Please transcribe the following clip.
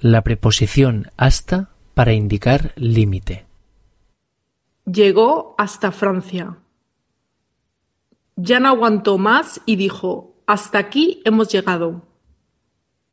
la preposición hasta para indicar límite. Llegó hasta Francia. Ya no aguantó más y dijo, hasta aquí hemos llegado.